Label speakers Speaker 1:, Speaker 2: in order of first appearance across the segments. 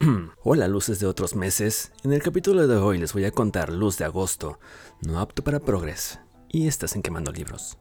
Speaker 1: Hola luces de otros meses, en el capítulo de hoy les voy a contar Luz de Agosto, no apto para Progress, y estás en Quemando Libros.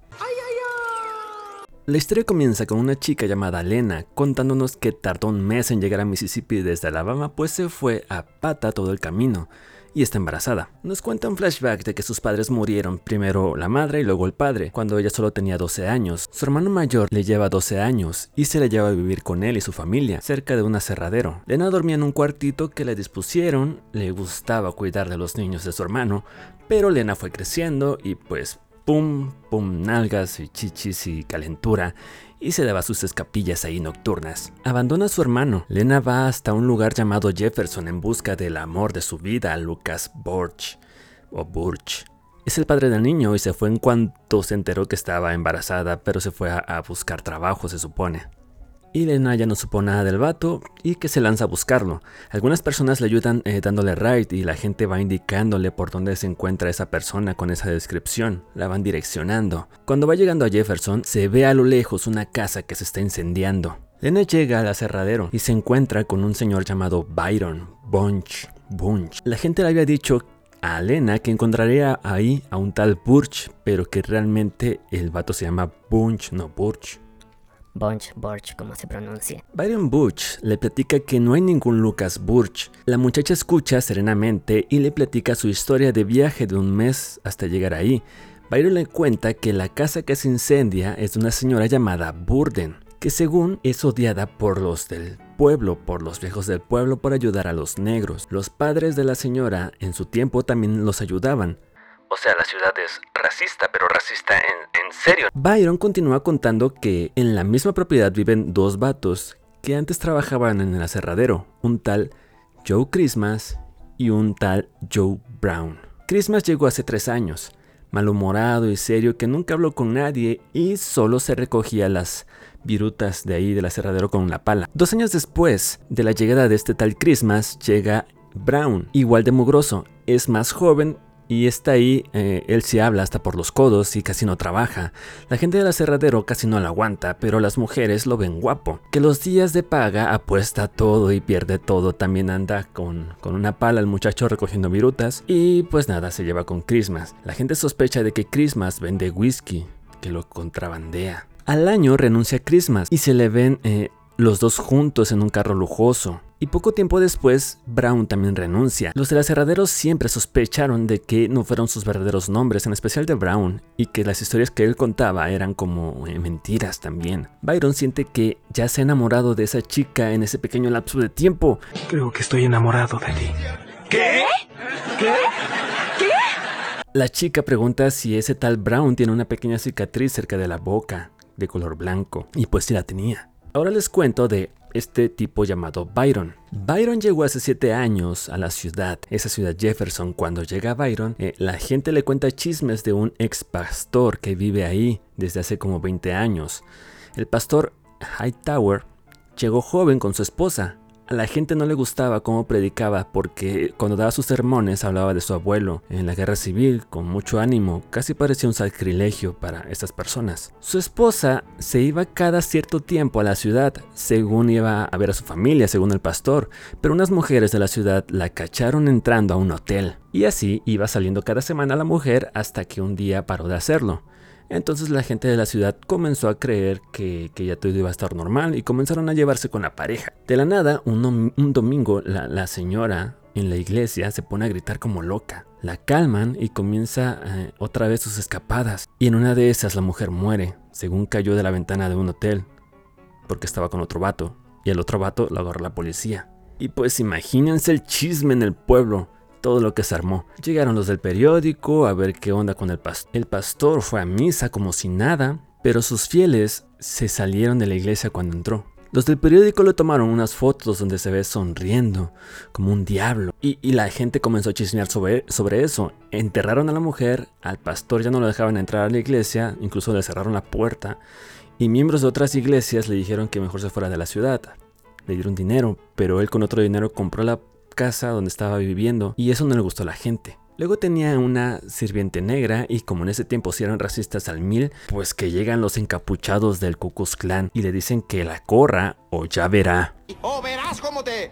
Speaker 1: La historia comienza con una chica llamada Lena contándonos que tardó un mes en llegar a Mississippi desde Alabama pues se fue a pata todo el camino y está embarazada. Nos cuenta un flashback de que sus padres murieron, primero la madre y luego el padre, cuando ella solo tenía 12 años. Su hermano mayor le lleva 12 años y se le lleva a vivir con él y su familia, cerca de un aserradero. Lena dormía en un cuartito que le dispusieron, le gustaba cuidar de los niños de su hermano, pero Lena fue creciendo y pues pum, pum, nalgas y chichis y calentura y se daba sus escapillas ahí nocturnas. Abandona a su hermano. Lena va hasta un lugar llamado Jefferson en busca del amor de su vida, Lucas Borch o Burch. Es el padre del niño y se fue en cuanto se enteró que estaba embarazada, pero se fue a, a buscar trabajo, se supone y Lena ya no supo nada del vato y que se lanza a buscarlo. Algunas personas le ayudan eh, dándole ride y la gente va indicándole por dónde se encuentra esa persona con esa descripción. La van direccionando. Cuando va llegando a Jefferson, se ve a lo lejos una casa que se está incendiando. Lena llega al aserradero y se encuentra con un señor llamado Byron Bunch. Bunch. La gente le había dicho a Lena que encontraría ahí a un tal Burch, pero que realmente el vato se llama Bunch, no Burch.
Speaker 2: Bunch, Burch, como se pronuncia.
Speaker 1: Byron Butch le platica que no hay ningún Lucas Burch. La muchacha escucha serenamente y le platica su historia de viaje de un mes hasta llegar ahí. Byron le cuenta que la casa que se incendia es de una señora llamada Burden, que según es odiada por los del pueblo, por los viejos del pueblo por ayudar a los negros. Los padres de la señora en su tiempo también los ayudaban,
Speaker 3: o sea, la ciudad es racista, pero racista en, en serio.
Speaker 1: Byron continúa contando que en la misma propiedad viven dos vatos que antes trabajaban en el aserradero, un tal Joe Christmas y un tal Joe Brown. Christmas llegó hace tres años, malhumorado y serio que nunca habló con nadie y solo se recogía las virutas de ahí del aserradero con la pala. Dos años después de la llegada de este tal Christmas llega Brown, igual de mugroso, es más joven y está ahí, eh, él se habla hasta por los codos y casi no trabaja. La gente del aserradero casi no lo aguanta, pero las mujeres lo ven guapo. Que los días de paga apuesta todo y pierde todo. También anda con, con una pala el muchacho recogiendo virutas. Y pues nada, se lleva con Christmas. La gente sospecha de que Christmas vende whisky, que lo contrabandea. Al año renuncia Christmas y se le ven eh, los dos juntos en un carro lujoso. Y poco tiempo después, Brown también renuncia. Los de la aserraderos siempre sospecharon de que no fueron sus verdaderos nombres, en especial de Brown, y que las historias que él contaba eran como eh, mentiras también. Byron siente que ya se ha enamorado de esa chica en ese pequeño lapso de tiempo.
Speaker 4: Creo que estoy enamorado de ti.
Speaker 3: ¿Qué? ¿Qué? ¿Qué?
Speaker 1: La chica pregunta si ese tal Brown tiene una pequeña cicatriz cerca de la boca, de color blanco, y pues sí la tenía. Ahora les cuento de este tipo llamado Byron. Byron llegó hace 7 años a la ciudad, esa ciudad Jefferson. Cuando llega Byron, eh, la gente le cuenta chismes de un ex pastor que vive ahí desde hace como 20 años. El pastor Hightower llegó joven con su esposa, a la gente no le gustaba cómo predicaba porque cuando daba sus sermones hablaba de su abuelo en la guerra civil con mucho ánimo, casi parecía un sacrilegio para estas personas. Su esposa se iba cada cierto tiempo a la ciudad, según iba a ver a su familia, según el pastor, pero unas mujeres de la ciudad la cacharon entrando a un hotel. Y así iba saliendo cada semana la mujer hasta que un día paró de hacerlo. Entonces la gente de la ciudad comenzó a creer que, ya todo iba a estar normal y comenzaron a llevarse con la pareja. De la nada, un, domingo, la, señora en la iglesia se pone a gritar como loca. La calman y comienza eh, otra vez sus escapadas. Y en una de esas la mujer muere, según cayó de la ventana de un hotel, porque estaba con otro vato. Y el otro vato lo agarró la policía. Y pues imagínense el chisme en el pueblo todo lo que se armó. Llegaron los del periódico a ver qué onda con el pastor. El pastor fue a misa como si nada, pero sus fieles se salieron de la iglesia cuando entró. Los del periódico le tomaron unas fotos donde se ve sonriendo, como un diablo. Y, la gente comenzó a chismear sobre, sobre eso. Enterraron a la mujer, al pastor ya no lo dejaban entrar a la iglesia, incluso le cerraron la puerta. Y miembros de otras iglesias le dijeron que mejor se fuera de la ciudad. Le dieron dinero, pero él con otro dinero compró la casa donde estaba viviendo y eso no le gustó a la gente. Luego tenía una sirviente negra y como en ese tiempo si eran racistas al mil, pues que llegan los encapuchados del Ku Klux Klan y le dicen que la corra o ya verá.
Speaker 3: O verás te...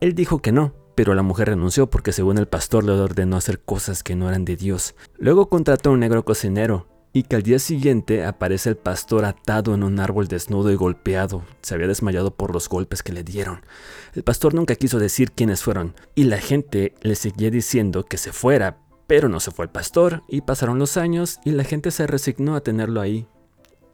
Speaker 1: Él dijo que no, pero la mujer renunció porque según el pastor le ordenó hacer cosas que no eran de Dios. Luego contrató a un negro cocinero, y que al día siguiente aparece el pastor atado en un árbol desnudo y golpeado. Se había desmayado por los golpes que le dieron. El pastor nunca quiso decir quiénes fueron y la gente le seguía diciendo que se fuera, pero no se fue el pastor y pasaron los años y la gente se resignó a tenerlo ahí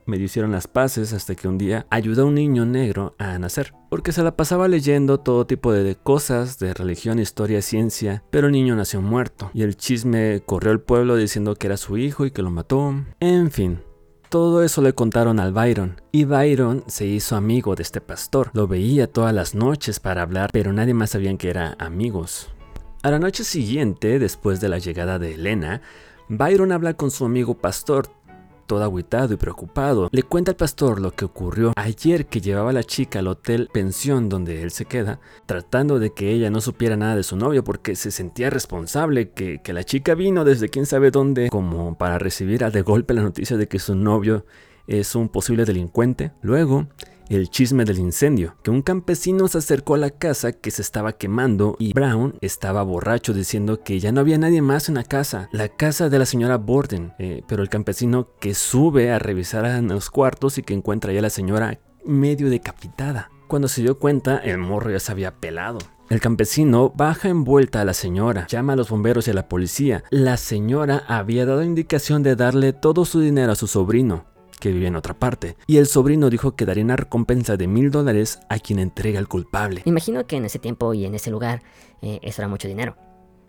Speaker 1: me hicieron las paces hasta que un día ayudó a un niño negro a nacer, porque se la pasaba leyendo todo tipo de cosas de religión, historia, ciencia, pero el niño nació muerto y el chisme corrió al pueblo diciendo que era su hijo y que lo mató. En fin, todo eso le contaron al Byron, y Byron se hizo amigo de este pastor. Lo veía todas las noches para hablar, pero nadie más sabía que eran amigos. A la noche siguiente, después de la llegada de Elena, Byron habla con su amigo pastor, todo aguitado y preocupado. Le cuenta al pastor lo que ocurrió ayer que llevaba a la chica al hotel pensión donde él se queda, tratando de que ella no supiera nada de su novio porque se sentía responsable, que, que la chica vino desde quién sabe dónde como para recibir a de golpe la noticia de que su novio es un posible delincuente. Luego, el chisme del incendio, que un campesino se acercó a la casa que se estaba quemando y Brown estaba borracho diciendo que ya no había nadie más en la casa, la casa de la señora Borden, eh, pero el campesino que sube a revisar en los cuartos y que encuentra ya a la señora medio decapitada. Cuando se dio cuenta, el morro ya se había pelado. El campesino baja envuelta a la señora, llama a los bomberos y a la policía. La señora había dado indicación de darle todo su dinero a su sobrino, que vivía en otra parte, y el sobrino dijo que daría una recompensa de mil dólares a quien entrega al culpable.
Speaker 2: Imagino que en ese tiempo y en ese lugar eh, eso era mucho dinero.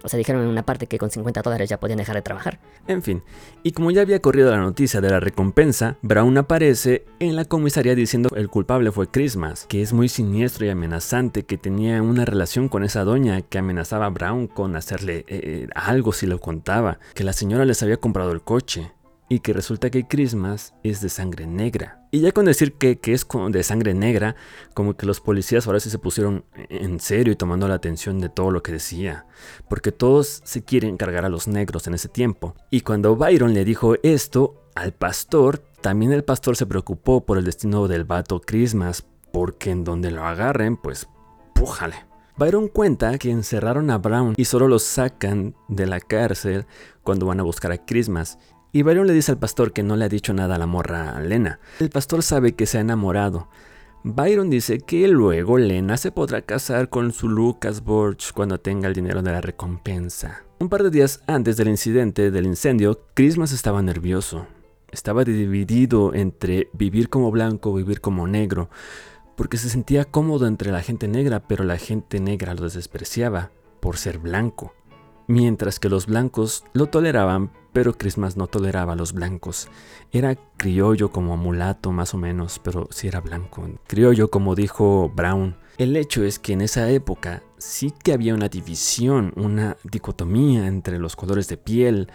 Speaker 2: O sea, dijeron en una parte que con 50 dólares ya podían dejar de trabajar.
Speaker 1: En fin, y como ya había corrido la noticia de la recompensa, Brown aparece en la comisaría diciendo que el culpable fue Christmas, que es muy siniestro y amenazante, que tenía una relación con esa doña que amenazaba a Brown con hacerle eh, eh, algo si lo contaba, que la señora les había comprado el coche y que resulta que Christmas es de sangre negra. Y ya con decir que, es de sangre negra, como que los policías ahora sí se pusieron en serio y tomando la atención de todo lo que decía, porque todos se quieren cargar a los negros en ese tiempo. Y cuando Byron le dijo esto al pastor, también el pastor se preocupó por el destino del vato Christmas, porque en donde lo agarren, pues pújale. Byron cuenta que encerraron a Brown y solo lo sacan de la cárcel cuando van a buscar a Christmas y Byron le dice al pastor que no le ha dicho nada a la morra Lena. El pastor sabe que se ha enamorado. Byron dice que luego Lena se podrá casar con su Lucas Borch cuando tenga el dinero de la recompensa. Un par de días antes del incidente del incendio, Christmas estaba nervioso. Estaba dividido entre vivir como blanco o vivir como negro, porque se sentía cómodo entre la gente negra, pero la gente negra lo despreciaba por ser blanco mientras que los blancos lo toleraban, pero Christmas no toleraba a los blancos. Era criollo como mulato más o menos, pero sí era blanco. Criollo como dijo Brown. El hecho es que en esa época sí que había una división, una dicotomía entre los colores de piel,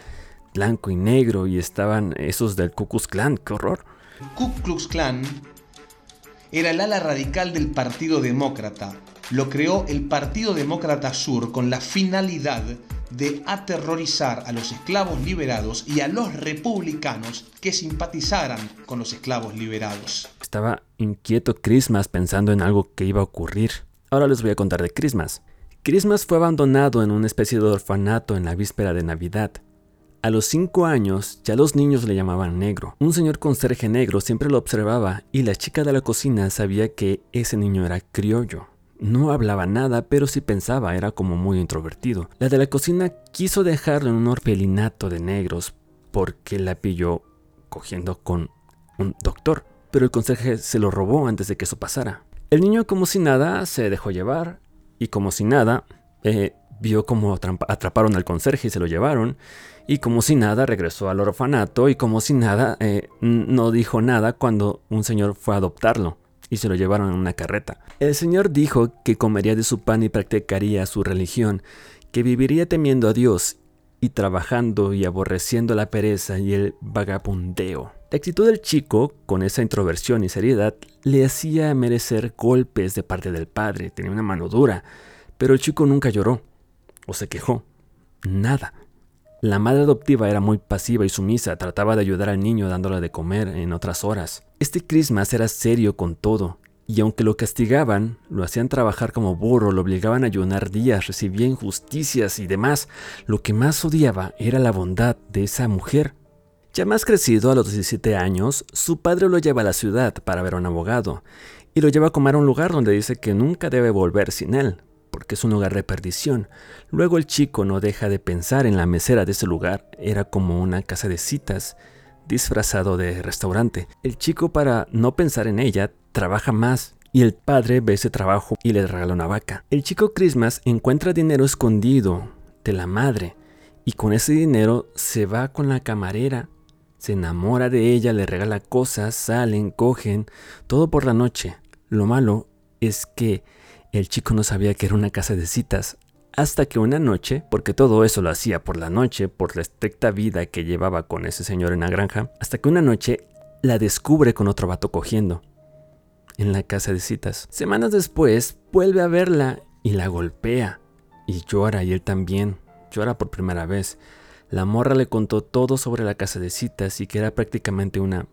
Speaker 1: blanco y negro, y estaban esos del Ku Klux Klan, qué horror.
Speaker 5: Ku Klux Klan era el ala radical del Partido Demócrata. Lo creó el Partido Demócrata Sur con la finalidad de aterrorizar a los esclavos liberados y a los republicanos que simpatizaran con los esclavos liberados.
Speaker 1: Estaba inquieto Christmas pensando en algo que iba a ocurrir. Ahora les voy a contar de Christmas. Christmas fue abandonado en una especie de orfanato en la víspera de Navidad. A los cinco años ya los niños le llamaban negro. Un señor conserje negro siempre lo observaba y la chica de la cocina sabía que ese niño era criollo. No hablaba nada, pero sí pensaba, era como muy introvertido. La de la cocina quiso dejarlo en un orfelinato de negros porque la pilló cogiendo con un doctor, pero el conserje se lo robó antes de que eso pasara. El niño como si nada se dejó llevar y como si nada eh, vio como atraparon al conserje y se lo llevaron y como si nada regresó al orfanato y como si nada eh, no dijo nada cuando un señor fue a adoptarlo y se lo llevaron en una carreta. El Señor dijo que comería de su pan y practicaría su religión, que viviría temiendo a Dios y trabajando y aborreciendo la pereza y el vagabundeo. La actitud del chico, con esa introversión y seriedad, le hacía merecer golpes de parte del padre, tenía una mano dura, pero el chico nunca lloró o se quejó, nada. La madre adoptiva era muy pasiva y sumisa, trataba de ayudar al niño dándole de comer en otras horas. Este Christmas era serio con todo. Y aunque lo castigaban, lo hacían trabajar como burro, lo obligaban a ayunar días, recibía injusticias y demás, lo que más odiaba era la bondad de esa mujer. Ya más crecido, a los 17 años, su padre lo lleva a la ciudad para ver a un abogado y lo lleva a comer a un lugar donde dice que nunca debe volver sin él, porque es un lugar de perdición. Luego el chico no deja de pensar en la mesera de ese lugar, era como una casa de citas disfrazado de restaurante. El chico para no pensar en ella trabaja más y el padre ve ese trabajo y le regala una vaca. El chico Christmas encuentra dinero escondido de la madre y con ese dinero se va con la camarera, se enamora de ella, le regala cosas, salen, cogen, todo por la noche. Lo malo es que el chico no sabía que era una casa de citas hasta que una noche, porque todo eso lo hacía por la noche, por la estricta vida que llevaba con ese señor en la granja, hasta que una noche la descubre con otro vato cogiendo en la casa de citas. Semanas después vuelve a verla y la golpea. Y llora y él también. Llora por primera vez. La morra le contó todo sobre la casa de citas y que era prácticamente una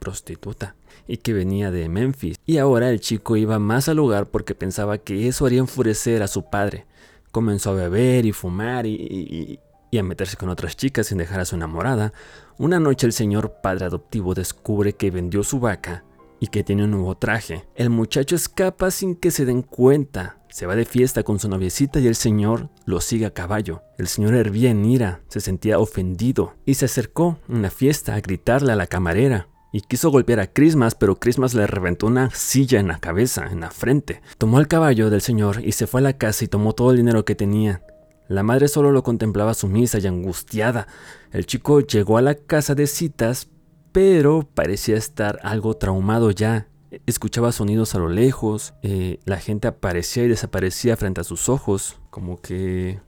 Speaker 1: prostituta y que venía de Memphis. Y ahora el chico iba más al lugar porque pensaba que eso haría enfurecer a su padre. Comenzó a beber y fumar y, a meterse con otras chicas sin dejar a su enamorada. Una noche el señor padre adoptivo descubre que vendió su vaca y que tiene un nuevo traje. El muchacho escapa sin que se den cuenta. Se va de fiesta con su noviecita y el señor lo sigue a caballo. El señor hervía en ira, se sentía ofendido y se acercó en la fiesta a gritarle a la camarera. Y quiso golpear a Christmas, pero Christmas le reventó una silla en la cabeza, en la frente. Tomó el caballo del señor y se fue a la casa y tomó todo el dinero que tenía. La madre solo lo contemplaba sumisa y angustiada. El chico llegó a la casa de citas, pero parecía estar algo traumado ya. Escuchaba sonidos a lo lejos, eh, la gente aparecía y desaparecía frente a sus ojos, como que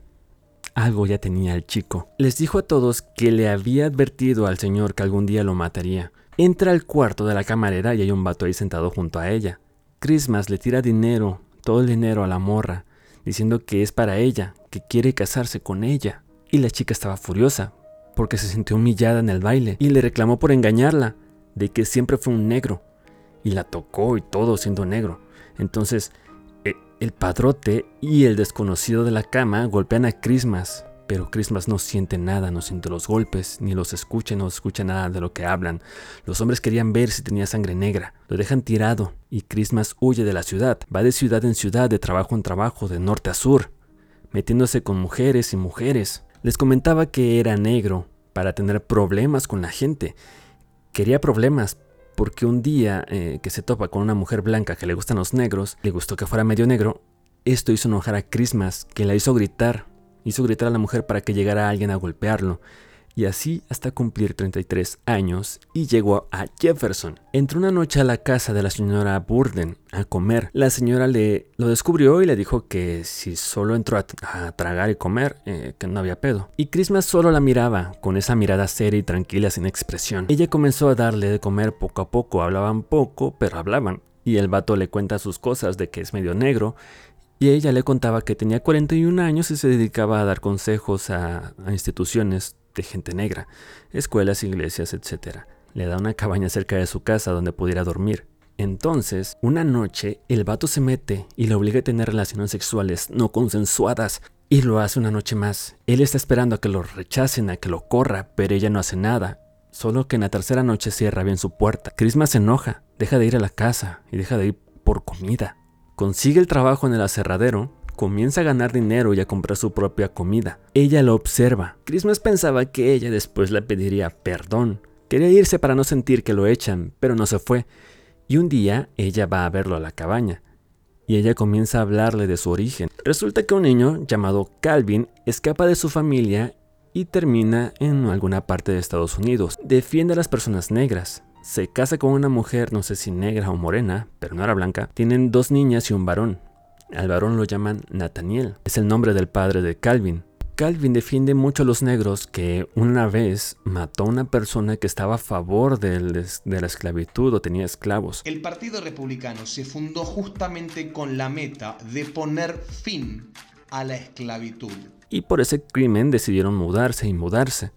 Speaker 1: algo ya tenía el chico. Les dijo a todos que le había advertido al señor que algún día lo mataría. Entra al cuarto de la camarera y hay un vato ahí sentado junto a ella. Christmas le tira dinero, todo el dinero a la morra, diciendo que es para ella, que quiere casarse con ella. Y la chica estaba furiosa, porque se sintió humillada en el baile y le reclamó por engañarla, de que siempre fue un negro, y la tocó y todo siendo negro. Entonces, e, el padrote y el desconocido de la cama golpean a Christmas, pero Christmas no siente nada, no siente los golpes, ni los escucha, no escucha nada de lo que hablan. Los hombres querían ver si tenía sangre negra. Lo dejan tirado y Christmas huye de la ciudad. Va de ciudad en ciudad, de trabajo en trabajo, de norte a sur, metiéndose con mujeres y mujeres. Les comentaba que era negro para tener problemas con la gente. Quería problemas porque un día eh, que se topa con una mujer blanca que le gustan los negros, le gustó que fuera medio negro, esto hizo enojar a Christmas, que la hizo gritar. Hizo gritar a la mujer para que llegara alguien a golpearlo y así hasta cumplir 33 años y llegó a Jefferson. Entró una noche a la casa de la señora Burden a comer. La señora le lo descubrió y le dijo que si solo entró a, tragar y comer, eh, que no había pedo. Y Christmas solo la miraba con esa mirada seria y tranquila sin expresión. Ella comenzó a darle de comer poco a poco, hablaban poco, pero hablaban. Y el vato le cuenta sus cosas de que es medio negro y ella le contaba que tenía 41 años y se dedicaba a dar consejos a, instituciones de gente negra, escuelas, iglesias, etc. Le da una cabaña cerca de su casa donde pudiera dormir. Entonces, una noche, el vato se mete y le obliga a tener relaciones sexuales no consensuadas. Y lo hace una noche más. Él está esperando a que lo rechacen, a que lo corra, pero ella no hace nada. Solo que en la tercera noche cierra bien su puerta. Christmas se enoja, deja de ir a la casa y deja de ir por comida. Consigue el trabajo en el aserradero comienza a ganar dinero y a comprar su propia comida. Ella lo observa. Christmas pensaba que ella después le pediría perdón. Quería irse para no sentir que lo echan, pero no se fue. Y un día ella va a verlo a la cabaña. Y ella comienza a hablarle de su origen. Resulta que un niño llamado Calvin escapa de su familia y termina en alguna parte de Estados Unidos. Defiende a las personas negras. Se casa con una mujer, no sé si negra o morena, pero no era blanca. Tienen dos niñas y un varón. Al varón lo llaman Nathaniel, es el nombre del padre de Calvin. Calvin defiende mucho a los negros que una vez mató a una persona que estaba a favor de, la esclavitud o tenía esclavos.
Speaker 5: El Partido Republicano se fundó justamente con la meta de poner fin a la esclavitud.
Speaker 1: Y por ese crimen decidieron mudarse y mudarse.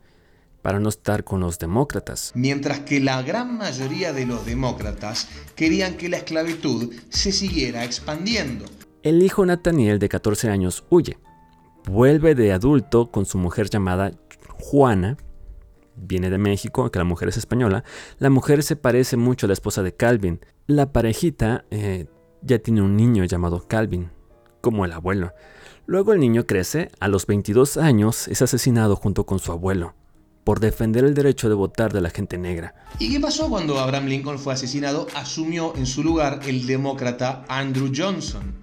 Speaker 1: Para no estar con los demócratas.
Speaker 5: Mientras que la gran mayoría de los demócratas querían que la esclavitud se siguiera expandiendo.
Speaker 1: El hijo Nathaniel de 14 años huye. Vuelve de adulto con su mujer llamada Juana. Viene de México, que la mujer es española. La mujer se parece mucho a la esposa de Calvin. La parejita eh, ya tiene un niño llamado Calvin, como el abuelo. Luego el niño crece, a los 22 años es asesinado junto con su abuelo por defender el derecho de votar de la gente negra.
Speaker 5: ¿Y qué pasó cuando Abraham Lincoln fue asesinado? Asumió en su lugar el demócrata Andrew Johnson,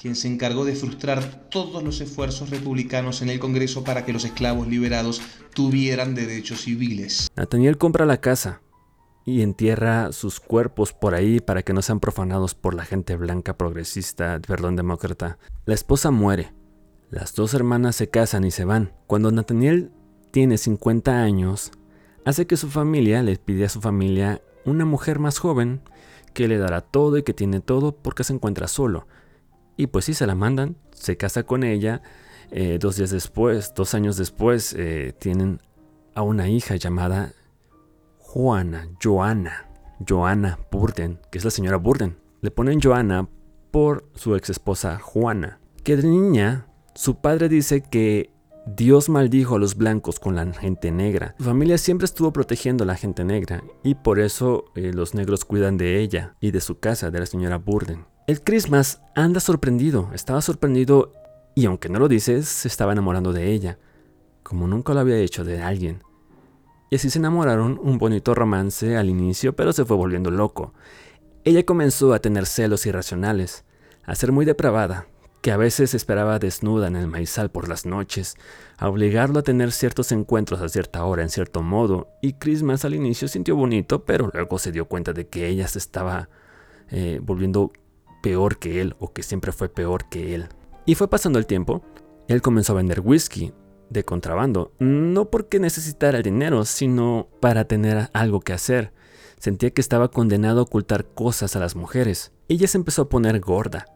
Speaker 5: quien se encargó de frustrar todos los esfuerzos republicanos en el Congreso para que los esclavos liberados tuvieran derechos civiles.
Speaker 1: Nathaniel compra la casa y entierra sus cuerpos por ahí para que no sean profanados por la gente blanca progresista, perdón, demócrata. La esposa muere. Las dos hermanas se casan y se van. Cuando Nathaniel tiene 50 años, hace que su familia le pide a su familia una mujer más joven que le dará todo y que tiene todo porque se encuentra solo. Y pues sí, se la mandan, se casa con ella. Eh, dos días después, dos años después, eh, tienen a una hija llamada Juana, Joana, Joana Burden, que es la señora Burden. Le ponen Joana por su ex esposa Juana, que de niña su padre dice que Dios maldijo a los blancos con la gente negra. Su familia siempre estuvo protegiendo a la gente negra y por eso eh, los negros cuidan de ella y de su casa, de la señora Burden. El Christmas anda sorprendido, estaba sorprendido y aunque no lo dices, se estaba enamorando de ella, como nunca lo había hecho de alguien. Y así se enamoraron un bonito romance al inicio, pero se fue volviendo loco. Ella comenzó a tener celos irracionales, a ser muy depravada, que a veces esperaba desnuda en el maizal por las noches, a obligarlo a tener ciertos encuentros a cierta hora en cierto modo, y Christmas al inicio sintió bonito, pero luego se dio cuenta de que ella se estaba eh, volviendo peor que él, o que siempre fue peor que él. Y fue pasando el tiempo, él comenzó a vender whisky de contrabando, no porque necesitara el dinero, sino para tener algo que hacer. Sentía que estaba condenado a ocultar cosas a las mujeres. Ella se empezó a poner gorda,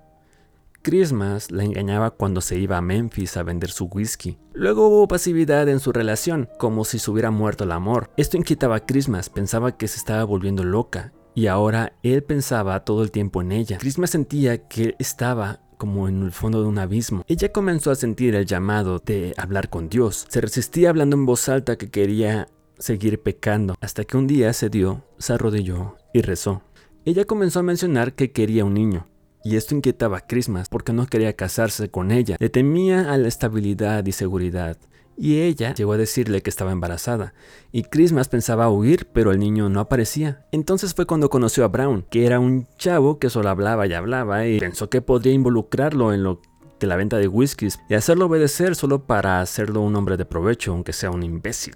Speaker 1: Christmas la engañaba cuando se iba a Memphis a vender su whisky. Luego hubo pasividad en su relación, como si se hubiera muerto el amor. Esto inquietaba a Christmas, pensaba que se estaba volviendo loca, y ahora él pensaba todo el tiempo en ella. Christmas sentía que estaba como en el fondo de un abismo. Ella comenzó a sentir el llamado de hablar con Dios. Se resistía hablando en voz alta que quería seguir pecando, hasta que un día se dio, se arrodilló y rezó. Ella comenzó a mencionar que quería un niño. Y esto inquietaba a Christmas porque no quería casarse con ella. Le temía a la estabilidad y seguridad. Y ella llegó a decirle que estaba embarazada. Y Christmas pensaba huir, pero el niño no aparecía. Entonces fue cuando conoció a Brown, que era un chavo que solo hablaba y hablaba y pensó que podría involucrarlo en lo que la venta de whiskies y hacerlo obedecer solo para hacerlo un hombre de provecho, aunque sea un imbécil.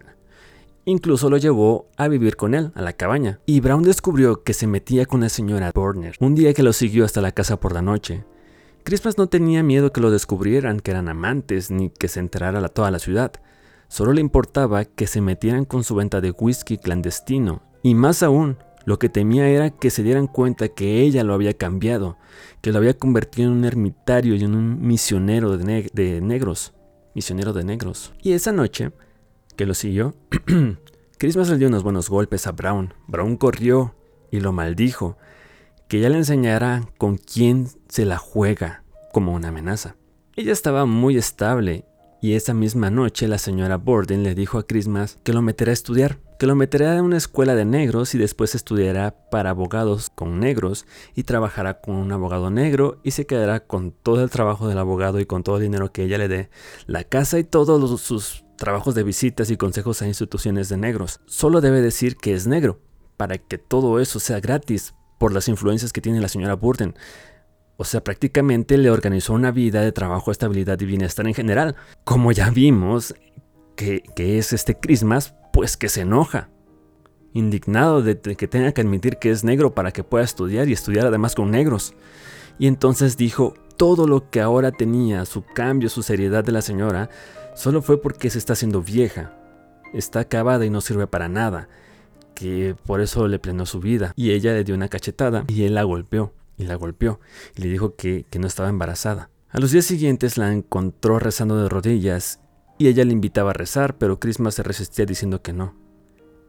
Speaker 1: Incluso lo llevó a vivir con él, a la cabaña. Y Brown descubrió que se metía con la señora Burner, un día que lo siguió hasta la casa por la noche. Christmas no tenía miedo que lo descubrieran, que eran amantes, ni que se enterara toda la ciudad. Solo le importaba que se metieran con su venta de whisky clandestino. Y más aún, lo que temía era que se dieran cuenta que ella lo había cambiado, que lo había convertido en un ermitario y en un misionero de negros. Misionero de negros. Y esa noche, que lo siguió, Christmas le dio unos buenos golpes a Brown. Brown corrió y lo maldijo, que ella le enseñara con quién se la juega como una amenaza. Ella estaba muy estable y esa misma noche la señora Borden le dijo a Christmas que lo meterá a estudiar, que lo meterá en una escuela de negros y después estudiará para abogados con negros y trabajará con un abogado negro y se quedará con todo el trabajo del abogado y con todo el dinero que ella le dé, la casa y todos sus trabajos de visitas y consejos a instituciones de negros. Solo debe decir que es negro, para que todo eso sea gratis por las influencias que tiene la señora Burden. O sea, prácticamente le organizó una vida de trabajo, estabilidad y bienestar en general. Como ya vimos que, es este Christmas, pues que se enoja. Indignado de que tenga que admitir que es negro para que pueda estudiar y estudiar además con negros. Y entonces dijo, todo lo que ahora tenía, su cambio, su seriedad de la señora, solo fue porque se está haciendo vieja. Está acabada y no sirve para nada. Que por eso le plenó su vida. Y ella le dio una cachetada y él la golpeó. Y la golpeó. Y le dijo que, que no estaba embarazada. A los días siguientes la encontró rezando de rodillas y ella le invitaba a rezar, pero Christmas se resistía diciendo que no.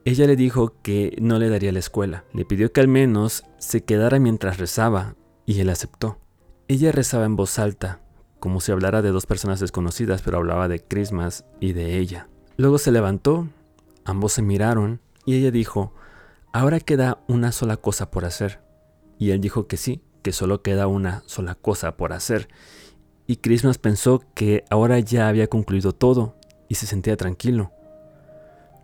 Speaker 1: Ella le dijo que no le daría la escuela, le pidió que al menos se quedara mientras rezaba, y él aceptó. Ella rezaba en voz alta, como si hablara de dos personas desconocidas, pero hablaba de Christmas y de ella. Luego se levantó, ambos se miraron, y ella dijo, ahora queda una sola cosa por hacer. Y él dijo que sí, que solo queda una sola cosa por hacer. Y Christmas pensó que ahora ya había concluido todo y se sentía tranquilo.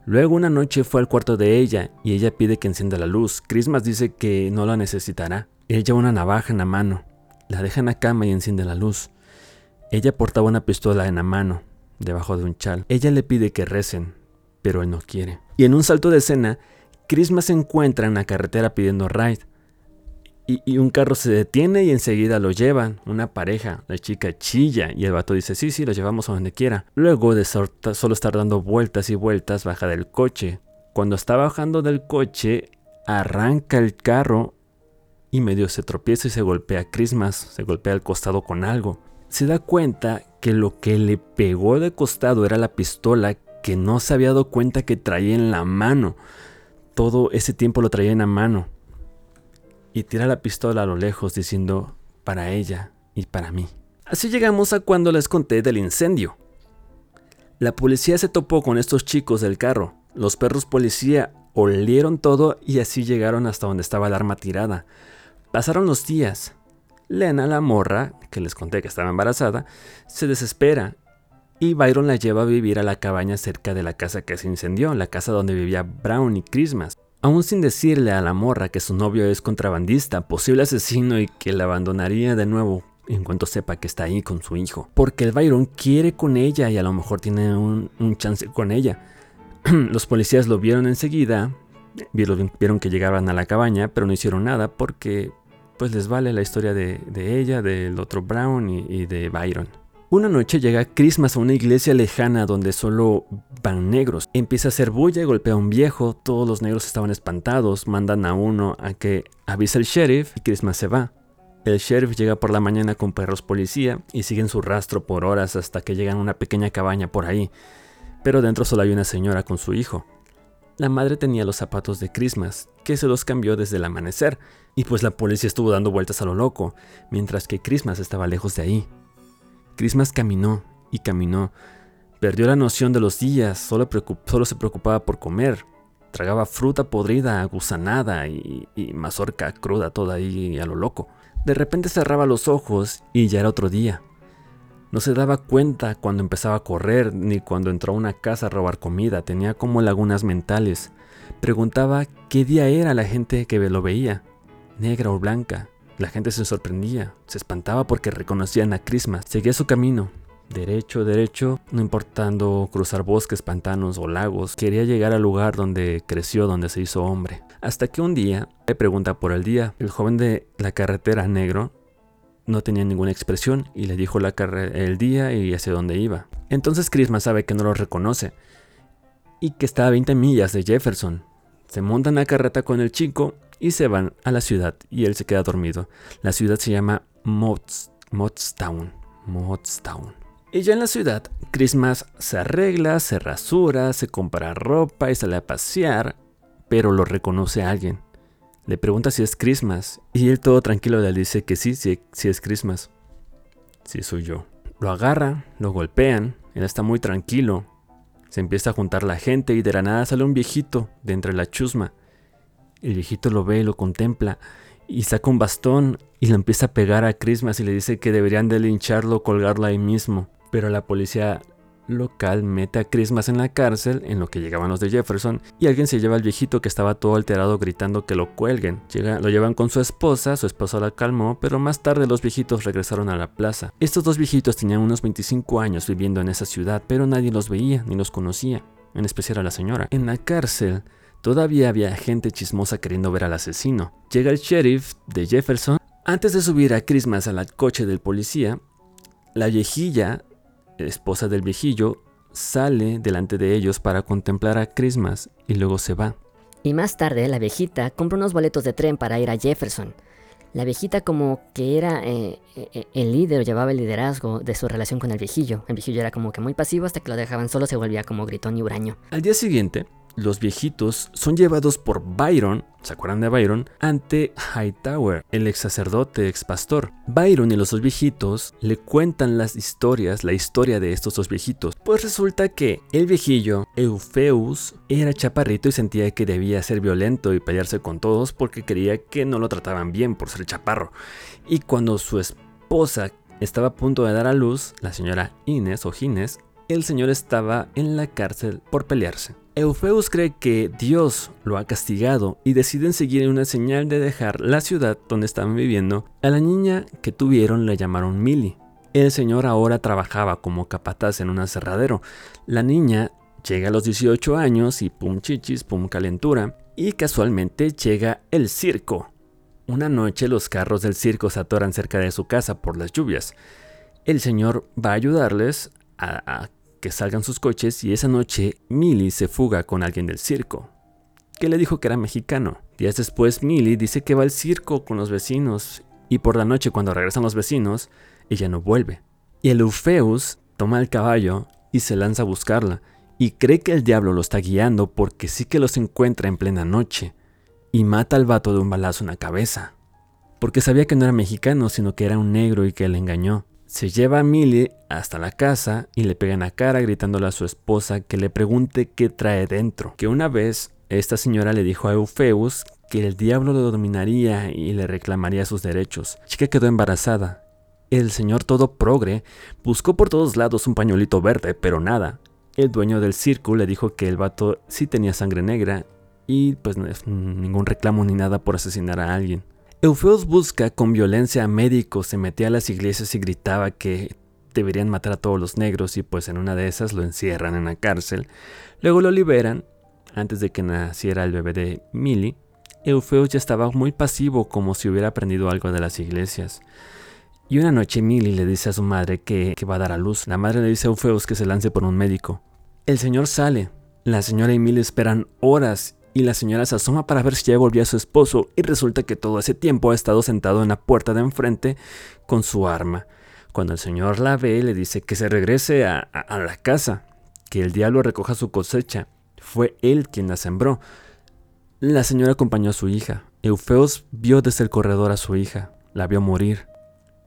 Speaker 1: Luego una noche fue al cuarto de ella y ella pide que encienda la luz. Christmas dice que no la necesitará. Lleva una navaja en la mano. La deja en la cama y enciende la luz. Ella portaba una pistola en la mano, debajo de un chal. Ella le pide que recen, pero él no quiere. Y en un salto de escena, Christmas se encuentra en la carretera pidiendo ride. Y, un carro se detiene y enseguida lo llevan, una pareja, la chica chilla y el vato dice, sí, sí, lo llevamos a donde quiera. Luego de solo estar dando vueltas y vueltas, baja del coche. Cuando está bajando del coche, arranca el carro y medio se tropieza y se golpea a Christmas, se golpea al costado con algo. Se da cuenta que lo que le pegó de costado era la pistola que no se había dado cuenta que traía en la mano. Todo ese tiempo lo traía en la mano y tira la pistola a lo lejos diciendo para ella y para mí. Así llegamos a cuando les conté del incendio. La policía se topó con estos chicos del carro. Los perros policía olieron todo y así llegaron hasta donde estaba el arma tirada. Pasaron los días. Lena, la morra, que les conté que estaba embarazada, se desespera y Byron la lleva a vivir a la cabaña cerca de la casa que se incendió, la casa donde vivía Brown y Christmas aún sin decirle a la morra que su novio es contrabandista, posible asesino y que la abandonaría de nuevo en cuanto sepa que está ahí con su hijo. Porque el Byron quiere con ella y a lo mejor tiene un, chance con ella. Los policías lo vieron enseguida, vieron, que llegaban a la cabaña, pero no hicieron nada porque pues les vale la historia de, ella, del otro Brown y de Byron. Una noche llega Christmas a una iglesia lejana donde solo van negros. Empieza a hacer bulla y golpea a un viejo. Todos los negros estaban espantados. Mandan a uno a que avise al sheriff y Christmas se va. El sheriff llega por la mañana con perros policía y siguen su rastro por horas hasta que llegan a una pequeña cabaña por ahí. Pero dentro solo hay una señora con su hijo. La madre tenía los zapatos de Christmas, que se los cambió desde el amanecer, y pues la policía estuvo dando vueltas a lo loco, mientras que Christmas estaba lejos de ahí. Christmas caminó y caminó. Perdió la noción de los días, solo, se preocupaba por comer. Tragaba fruta podrida, gusanada y, y mazorca cruda toda ahí a lo loco. De repente cerraba los ojos y ya era otro día. No se daba cuenta cuando empezaba a correr ni cuando entró a una casa a robar comida. Tenía como lagunas mentales. Preguntaba qué día era la gente que lo veía, negra o blanca, la gente se sorprendía, se espantaba porque reconocían a Christmas. Seguía su camino, derecho, derecho, no importando cruzar bosques, pantanos o lagos, quería llegar al lugar donde creció, donde se hizo hombre. Hasta que un día le pregunta por el día. El joven de la carretera negro no tenía ninguna expresión y le dijo la el día y hacia dónde iba. Entonces Christmas sabe que no lo reconoce y que está a 20 millas de Jefferson. Se monta en la carreta con el chico y se van a la ciudad y él se queda dormido. La ciudad se llama. Mottstown. Y ya en la ciudad, Christmas se arregla, se rasura, se compra ropa y sale a pasear, pero lo reconoce a alguien. Le pregunta si es Christmas y él todo tranquilo le dice que sí, sí, es Christmas. Sí soy yo. Lo agarra, lo golpean, él está muy tranquilo. Se empieza a juntar la gente y de la nada sale un viejito de entre la chusma el viejito lo ve, lo contempla y saca un bastón y le empieza a pegar a Christmas y le dice que deberían de lincharlo colgarlo ahí mismo. Pero la policía local mete a Christmas en la cárcel en lo que llegaban los de Jefferson y alguien se lleva al viejito que estaba todo alterado gritando que lo cuelguen. lo llevan con su esposa, su esposa la calmó, pero más tarde los viejitos regresaron a la plaza. Estos dos viejitos tenían unos 25 años viviendo en esa ciudad, pero nadie los veía ni los conocía, en especial a la señora. En la cárcel, Todavía había gente chismosa queriendo ver al asesino. Llega el sheriff de Jefferson. Antes de subir a Christmas al coche del policía, la viejilla, esposa del viejillo, sale delante de ellos para contemplar a Christmas y luego se va.
Speaker 2: Y más tarde la viejita compra unos boletos de tren para ir a Jefferson. La viejita como que era eh, eh, el líder llevaba el liderazgo de su relación con el viejillo. El viejillo era como que muy pasivo hasta que lo dejaban solo, se volvía como gritón y huraño.
Speaker 1: Al día siguiente, los viejitos son llevados por Byron, ¿se acuerdan de Byron? Ante Hightower, el ex sacerdote, ex pastor. Byron y los dos viejitos le cuentan las historias, la historia de estos dos viejitos. Pues resulta que el viejillo, Eufeus, era chaparrito y sentía que debía ser violento y pelearse con todos porque creía que no lo trataban bien por ser chaparro. Y cuando su esposa estaba a punto de dar a luz, la señora Inés o Gines, el señor estaba en la cárcel por pelearse. Eufeus cree que Dios lo ha castigado y deciden seguir una señal de dejar la ciudad donde estaban viviendo. A la niña que tuvieron le llamaron Millie. El señor ahora trabajaba como capataz en un aserradero. La niña llega a los 18 años y pum chichis, pum calentura. Y casualmente llega el circo. Una noche los carros del circo se atoran cerca de su casa por las lluvias. El señor va a ayudarles a que salgan sus coches y esa noche Millie se fuga con alguien del circo, que le dijo que era mexicano. Días después Millie dice que va al circo con los vecinos y por la noche cuando regresan los vecinos, ella no vuelve. Y el Eufeus toma el caballo y se lanza a buscarla y cree que el diablo lo está guiando porque sí que los encuentra en plena noche y mata al vato de un balazo en la cabeza. Porque sabía que no era mexicano, sino que era un negro y que le engañó. Se lleva a Millie hasta la casa y le pega en la cara gritándole a su esposa que le pregunte qué trae dentro. Que una vez esta señora le dijo a Eufeus que el diablo lo dominaría y le reclamaría sus derechos. chica quedó embarazada. El señor todo progre buscó por todos lados un pañuelito verde, pero nada. El dueño del circo le dijo que el vato sí tenía sangre negra y pues ningún reclamo ni nada por asesinar a alguien. Eufeus busca con violencia a médicos, se metía a las iglesias y gritaba que deberían matar a todos los negros y pues en una de esas lo encierran en la cárcel. Luego lo liberan, antes de que naciera el bebé de Millie. Eufeus ya estaba muy pasivo como si hubiera aprendido algo de las iglesias. Y una noche Millie le dice a su madre que, va a dar a luz. La madre le dice a Eufeus que se lance por un médico. El señor sale. La señora y Millie esperan horas y la señora se asoma para ver si ya volvió a su esposo y resulta que todo ese tiempo ha estado sentado en la puerta de enfrente con su arma. Cuando el señor la ve le dice que se regrese a, la casa, que el diablo recoja su cosecha. Fue él quien la sembró. La señora acompañó a su hija. Eufeos vio desde el corredor a su hija, la vio morir.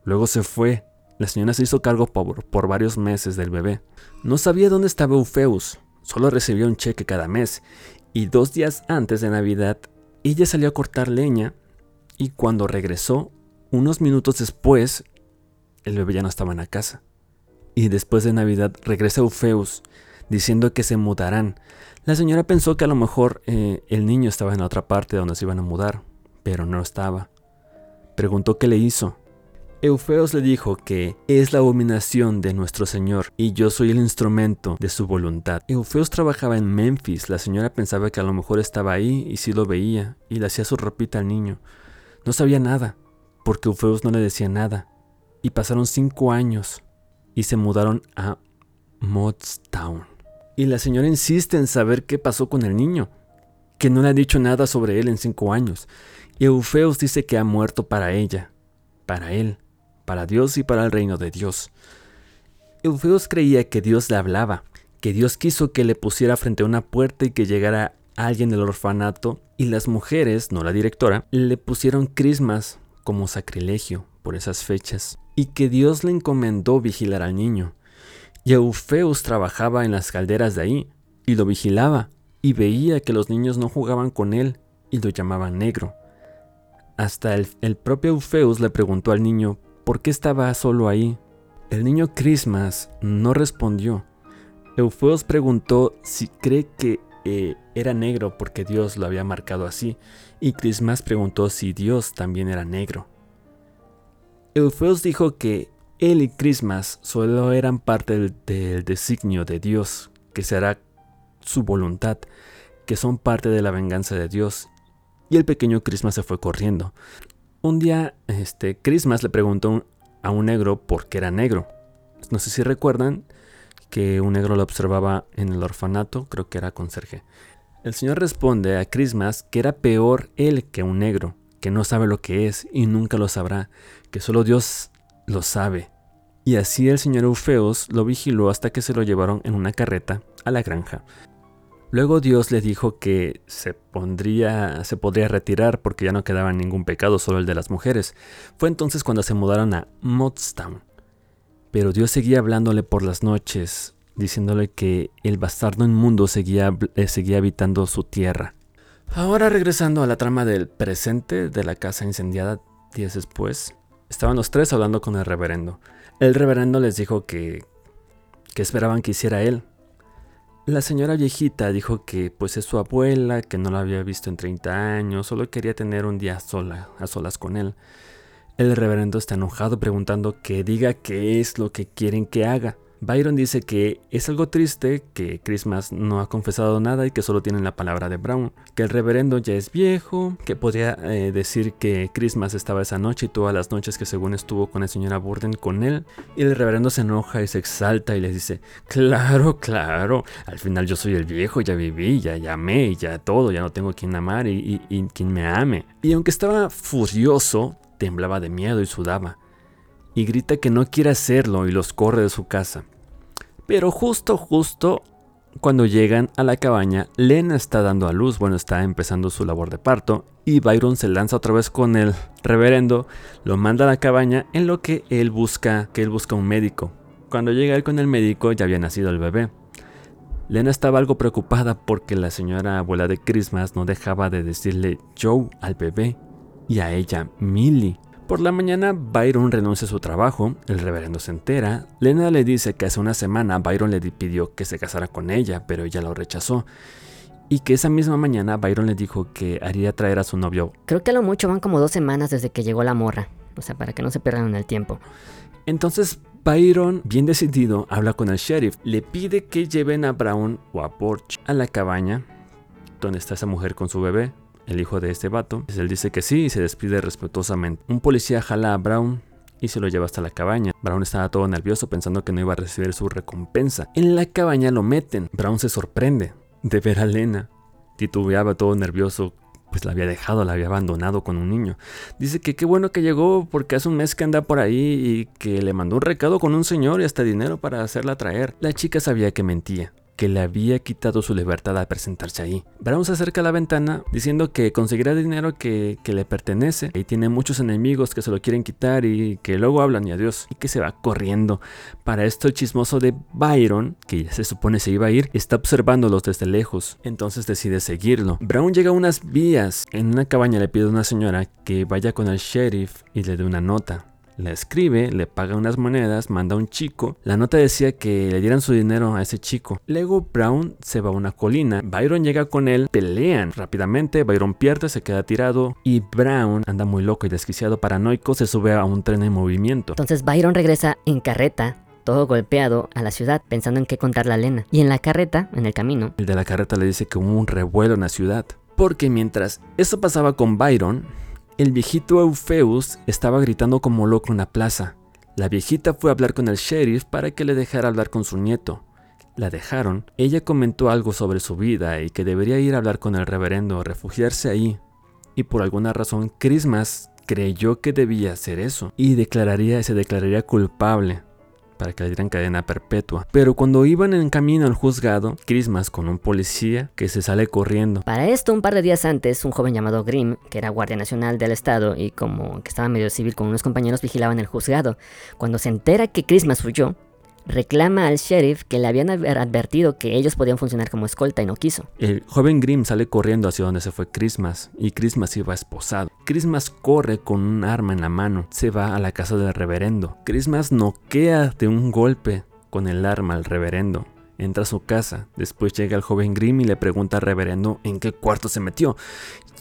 Speaker 1: Luego se fue. La señora se hizo cargo por, por varios meses del bebé. No sabía dónde estaba Eufeus, solo recibía un cheque cada mes y dos días antes de Navidad, ella salió a cortar leña y cuando regresó, unos minutos después, el bebé ya no estaba en la casa. Y después de Navidad regresa Eufeus diciendo que se mudarán. La señora pensó que a lo mejor eh, el niño estaba en la otra parte donde se iban a mudar, pero no estaba. Preguntó qué le hizo Eufeos le dijo que es la abominación de nuestro Señor y yo soy el instrumento de su voluntad. Eufeos trabajaba en Memphis, la señora pensaba que a lo mejor estaba ahí y sí lo veía y le hacía su ropita al niño. No sabía nada, porque Eufeos no le decía nada. Y pasaron cinco años y se mudaron a Mottstown. Y la señora insiste en saber qué pasó con el niño, que no le ha dicho nada sobre él en cinco años. Y Eufeos dice que ha muerto para ella, para él para Dios y para el reino de Dios. Eufeos creía que Dios le hablaba, que Dios quiso que le pusiera frente a una puerta y que llegara alguien del orfanato, y las mujeres, no la directora, le pusieron crismas como sacrilegio por esas fechas, y que Dios le encomendó vigilar al niño. Y Eufeus trabajaba en las calderas de ahí, y lo vigilaba, y veía que los niños no jugaban con él, y lo llamaban negro. Hasta el, el propio Eufeus le preguntó al niño ¿Por qué estaba solo ahí? El niño Christmas no respondió. Eufeos preguntó si cree que eh, era negro porque Dios lo había marcado así, y Christmas preguntó si Dios también era negro. Eufeos dijo que él y Christmas solo eran parte del, designio de Dios, que será su voluntad, que son parte de la venganza de Dios. Y el pequeño Christmas se fue corriendo. Un día, este, Christmas le preguntó a un negro por qué era negro. No sé si recuerdan que un negro lo observaba en el orfanato, creo que era conserje. El señor responde a Christmas que era peor él que un negro, que no sabe lo que es y nunca lo sabrá, que solo Dios lo sabe. Y así el señor Eufeos lo vigiló hasta que se lo llevaron en una carreta a la granja. Luego Dios le dijo que se pondría, se podría retirar porque ya no quedaba ningún pecado, solo el de las mujeres. Fue entonces cuando se mudaron a Mottstown. Pero Dios seguía hablándole por las noches, diciéndole que el bastardo inmundo seguía, eh, seguía habitando su tierra. Ahora regresando a la trama del presente de la casa incendiada días después, estaban los tres hablando con el reverendo. El reverendo les dijo que, que esperaban que hiciera él, la señora viejita dijo que pues es su abuela, que no la había visto en 30 años, solo quería tener un día sola, a solas con él. El reverendo está enojado preguntando que diga qué es lo que quieren que haga. Byron dice que es algo triste que Christmas no ha confesado nada y que solo tienen la palabra de Brown, que el reverendo ya es viejo, que podría eh, decir que Christmas estaba esa noche y todas las noches que según estuvo con la señora Borden con él, y el reverendo se enoja y se exalta y les dice, claro, claro, al final yo soy el viejo, ya viví, ya llamé, ya todo, ya no tengo quien amar y quien me ame. Y aunque estaba furioso, temblaba de miedo y sudaba y grita que no quiere hacerlo y los corre de su casa. Pero justo, justo cuando llegan a la cabaña, Lena está dando a luz, bueno, está empezando su labor de parto, y Byron se lanza otra vez con el reverendo, lo manda a la cabaña en lo que él busca, que él busca un médico. Cuando llega él con el médico ya había nacido el bebé. Lena estaba algo preocupada porque la señora abuela de Christmas no dejaba de decirle Joe al bebé y a ella Millie. Por la mañana, Byron renuncia a su trabajo, el reverendo se entera, Lena le dice que hace una semana Byron le pidió que se casara con ella, pero ella lo rechazó, y que esa misma mañana Byron le dijo que haría traer a su novio.
Speaker 2: Creo que a lo mucho van como dos semanas desde que llegó la morra, o sea, para que no se pierdan en el tiempo.
Speaker 1: Entonces Byron, bien decidido, habla con el sheriff, le pide que lleven a Brown o a Porch a la cabaña donde está esa mujer con su bebé, el hijo de este vato. Pues él dice que sí y se despide respetuosamente. Un policía jala a Brown y se lo lleva hasta la cabaña. Brown estaba todo nervioso pensando que no iba a recibir su recompensa. En la cabaña lo meten. Brown se sorprende de ver a Lena. Titubeaba todo nervioso, pues la había dejado, la había abandonado con un niño. Dice que qué bueno que llegó porque hace un mes que anda por ahí y que le mandó un recado con un señor y hasta dinero para hacerla traer. La chica sabía que mentía que le había quitado su libertad al presentarse ahí. Brown se acerca a la ventana diciendo que conseguirá dinero que, le pertenece y tiene muchos enemigos que se lo quieren quitar y que luego hablan y adiós y que se va corriendo. Para esto el chismoso de Byron, que ya se supone se iba a ir, está observándolos desde lejos, entonces decide seguirlo. Brown llega a unas vías, en una cabaña le pide a una señora que vaya con el sheriff y le dé una nota. La escribe, le paga unas monedas, manda a un chico. La nota decía que le dieran su dinero a ese chico. Luego Brown se va a una colina. Byron llega con él, pelean rápidamente. Byron pierde, se queda tirado. Y Brown anda muy loco y desquiciado, paranoico, se sube a un tren en movimiento.
Speaker 2: Entonces Byron regresa en carreta todo golpeado a la ciudad, pensando en qué contarle a Lena. Y en la carreta, en el camino,
Speaker 1: el de la carreta le dice que hubo un revuelo en la ciudad. Porque mientras eso pasaba con Byron, el viejito Eufeus estaba gritando como loco en la plaza. La viejita fue a hablar con el sheriff para que le dejara hablar con su nieto. La dejaron. Ella comentó algo sobre su vida y que debería ir a hablar con el reverendo, refugiarse ahí. Y por alguna razón, Christmas creyó que debía hacer eso y declararía, se declararía culpable para que le dieran cadena perpetua. Pero cuando iban en camino al juzgado, Christmas con un policía que se sale corriendo.
Speaker 2: Para esto, un par de días antes, un joven llamado Grimm, que era guardia nacional del estado y como que estaba medio civil con unos compañeros, vigilaban el juzgado. Cuando se entera que Christmas huyó, reclama al sheriff que le habían advertido que ellos podían funcionar como escolta y no quiso.
Speaker 1: El joven Grimm sale corriendo hacia donde se fue Christmas y Christmas iba esposado. Christmas corre con un arma en la mano, se va a la casa del reverendo. Christmas noquea de un golpe con el arma al reverendo. Entra a su casa, después llega el joven Grimm y le pregunta al reverendo en qué cuarto se metió.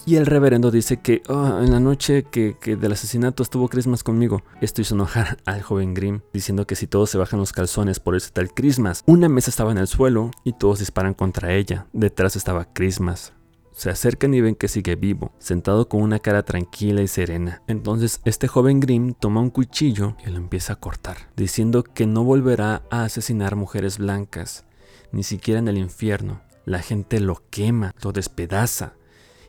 Speaker 1: Y el reverendo dice que oh, en la noche que, del asesinato estuvo Christmas conmigo. Esto hizo enojar al joven Grimm, diciendo que si todos se bajan los calzones por ese tal Christmas. Una mesa estaba en el suelo y todos disparan contra ella. Detrás estaba Christmas. Se acercan y ven que sigue vivo, sentado con una cara tranquila y serena. Entonces este joven Grimm toma un cuchillo y lo empieza a cortar, diciendo que no volverá a asesinar mujeres blancas, ni siquiera en el infierno. La gente lo quema, lo despedaza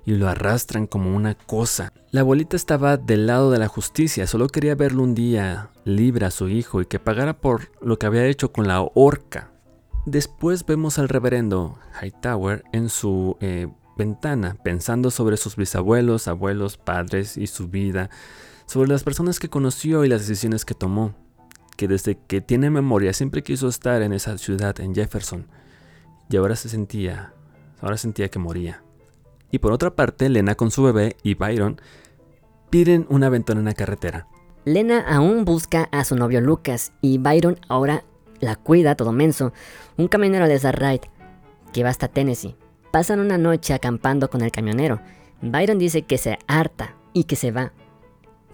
Speaker 1: y lo arrastran como una cosa. La abuelita estaba del lado de la justicia, solo quería verlo un día libre a su hijo y que pagara por lo que había hecho con la horca. Después vemos al reverendo Hightower en su eh, ventana, pensando sobre sus bisabuelos, abuelos, padres y su vida, sobre las personas que conoció y las decisiones que tomó, que desde que tiene memoria siempre quiso estar en esa ciudad, en Jefferson, y ahora se sentía, ahora sentía que moría. Y por otra parte, Lena con su bebé y Byron piden una aventura en la carretera.
Speaker 2: Lena aún busca a su novio Lucas y Byron ahora la cuida todo menso, un camionero de Zarride que va hasta Tennessee. Pasan una noche acampando con el camionero. Byron dice que se harta y que se va.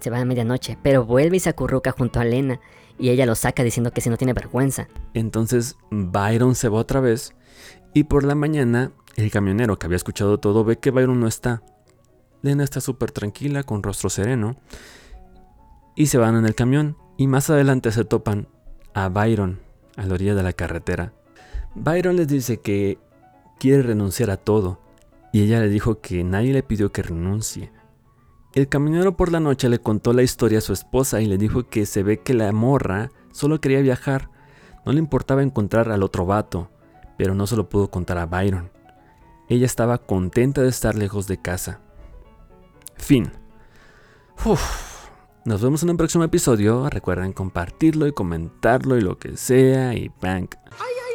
Speaker 2: Se va a medianoche, pero vuelve y se acurruca junto a Lena y ella lo saca diciendo que si no tiene vergüenza.
Speaker 1: Entonces Byron se va otra vez y por la mañana el camionero que había escuchado todo ve que Byron no está. Lena está súper tranquila, con rostro sereno, y se van en el camión y más adelante se topan a Byron a la orilla de la carretera. Byron les dice que quiere renunciar a todo y ella le dijo que nadie le pidió que renuncie. El camionero por la noche le contó la historia a su esposa y le dijo que se ve que la morra solo quería viajar, no le importaba encontrar al otro vato, pero no se lo pudo contar a Byron. Ella estaba contenta de estar lejos de casa. Fin. Nos vemos en un próximo episodio. Recuerden compartirlo y comentarlo y lo que sea. Y bang. ¡Ay, ay!